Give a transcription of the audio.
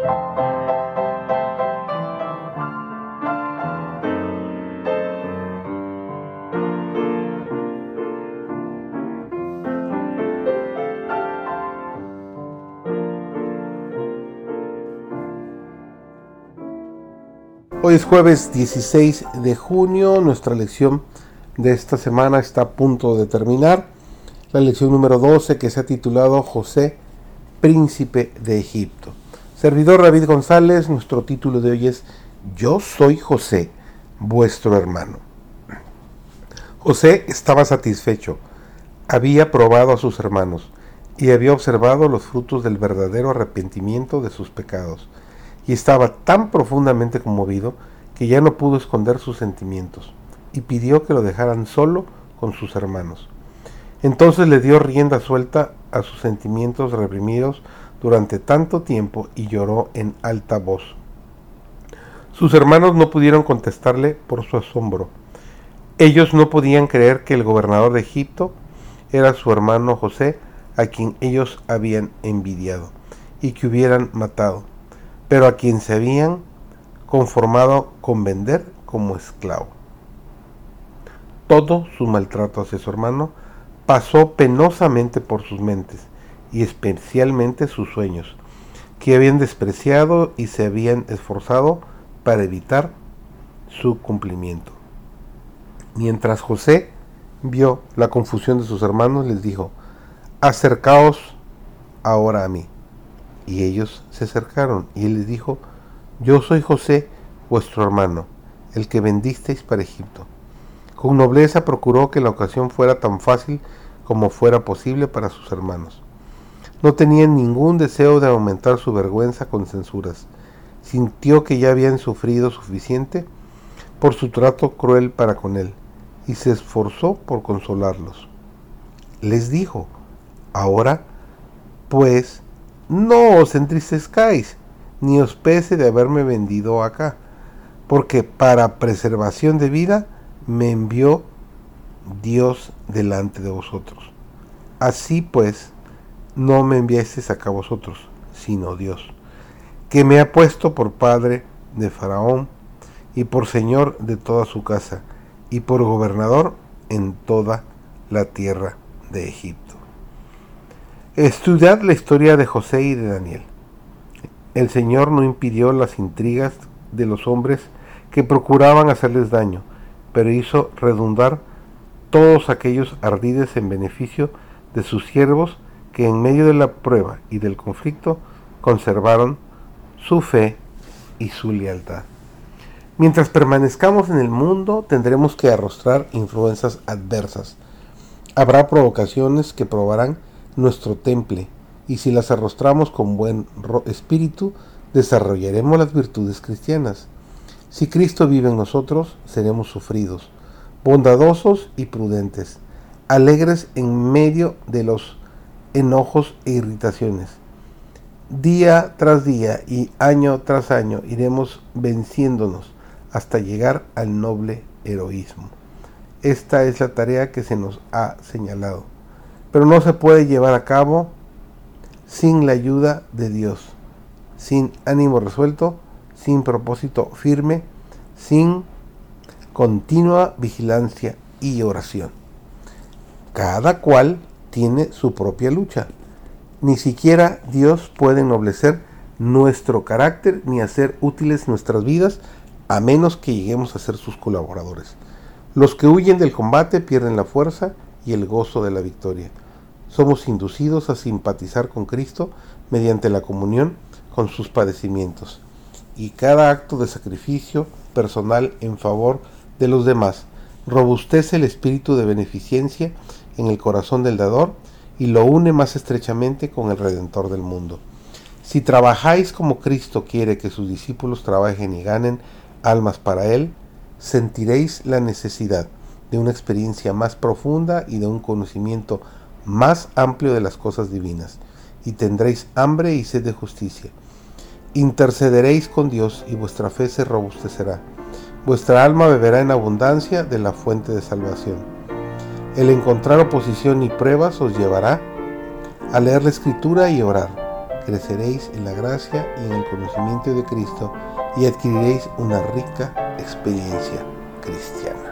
Hoy es jueves 16 de junio, nuestra lección de esta semana está a punto de terminar. La lección número 12 que se ha titulado José, príncipe de Egipto. Servidor David González, nuestro título de hoy es Yo soy José, vuestro hermano. José estaba satisfecho, había probado a sus hermanos y había observado los frutos del verdadero arrepentimiento de sus pecados y estaba tan profundamente conmovido que ya no pudo esconder sus sentimientos y pidió que lo dejaran solo con sus hermanos. Entonces le dio rienda suelta a sus sentimientos reprimidos durante tanto tiempo y lloró en alta voz. Sus hermanos no pudieron contestarle por su asombro. Ellos no podían creer que el gobernador de Egipto era su hermano José, a quien ellos habían envidiado y que hubieran matado pero a quien se habían conformado con vender como esclavo. Todo su maltrato hacia su hermano pasó penosamente por sus mentes y especialmente sus sueños, que habían despreciado y se habían esforzado para evitar su cumplimiento. Mientras José vio la confusión de sus hermanos, les dijo, acercaos ahora a mí. Y ellos se acercaron y él les dijo, yo soy José, vuestro hermano, el que vendisteis para Egipto. Con nobleza procuró que la ocasión fuera tan fácil como fuera posible para sus hermanos. No tenían ningún deseo de aumentar su vergüenza con censuras. Sintió que ya habían sufrido suficiente por su trato cruel para con él y se esforzó por consolarlos. Les dijo, ahora pues no os entristezcáis, ni os pese de haberme vendido acá, porque para preservación de vida me envió Dios delante de vosotros. Así pues, no me enviasteis acá vosotros, sino Dios, que me ha puesto por padre de Faraón y por señor de toda su casa y por gobernador en toda la tierra de Egipto. Estudiad la historia de José y de Daniel. El Señor no impidió las intrigas de los hombres que procuraban hacerles daño, pero hizo redundar todos aquellos ardides en beneficio de sus siervos que en medio de la prueba y del conflicto conservaron su fe y su lealtad. Mientras permanezcamos en el mundo tendremos que arrostrar influencias adversas. Habrá provocaciones que probarán nuestro temple, y si las arrostramos con buen espíritu, desarrollaremos las virtudes cristianas. Si Cristo vive en nosotros, seremos sufridos, bondadosos y prudentes, alegres en medio de los enojos e irritaciones. Día tras día y año tras año iremos venciéndonos hasta llegar al noble heroísmo. Esta es la tarea que se nos ha señalado pero no se puede llevar a cabo sin la ayuda de Dios, sin ánimo resuelto, sin propósito firme, sin continua vigilancia y oración. Cada cual tiene su propia lucha. Ni siquiera Dios puede ennoblecer nuestro carácter ni hacer útiles nuestras vidas a menos que lleguemos a ser sus colaboradores. Los que huyen del combate pierden la fuerza y el gozo de la victoria. Somos inducidos a simpatizar con Cristo mediante la comunión con sus padecimientos y cada acto de sacrificio personal en favor de los demás robustece el espíritu de beneficencia en el corazón del dador y lo une más estrechamente con el Redentor del mundo. Si trabajáis como Cristo quiere que sus discípulos trabajen y ganen almas para Él, sentiréis la necesidad de una experiencia más profunda y de un conocimiento más amplio de las cosas divinas, y tendréis hambre y sed de justicia. Intercederéis con Dios y vuestra fe se robustecerá. Vuestra alma beberá en abundancia de la fuente de salvación. El encontrar oposición y pruebas os llevará a leer la escritura y orar. creceréis en la gracia y en el conocimiento de Cristo y adquiriréis una rica experiencia cristiana.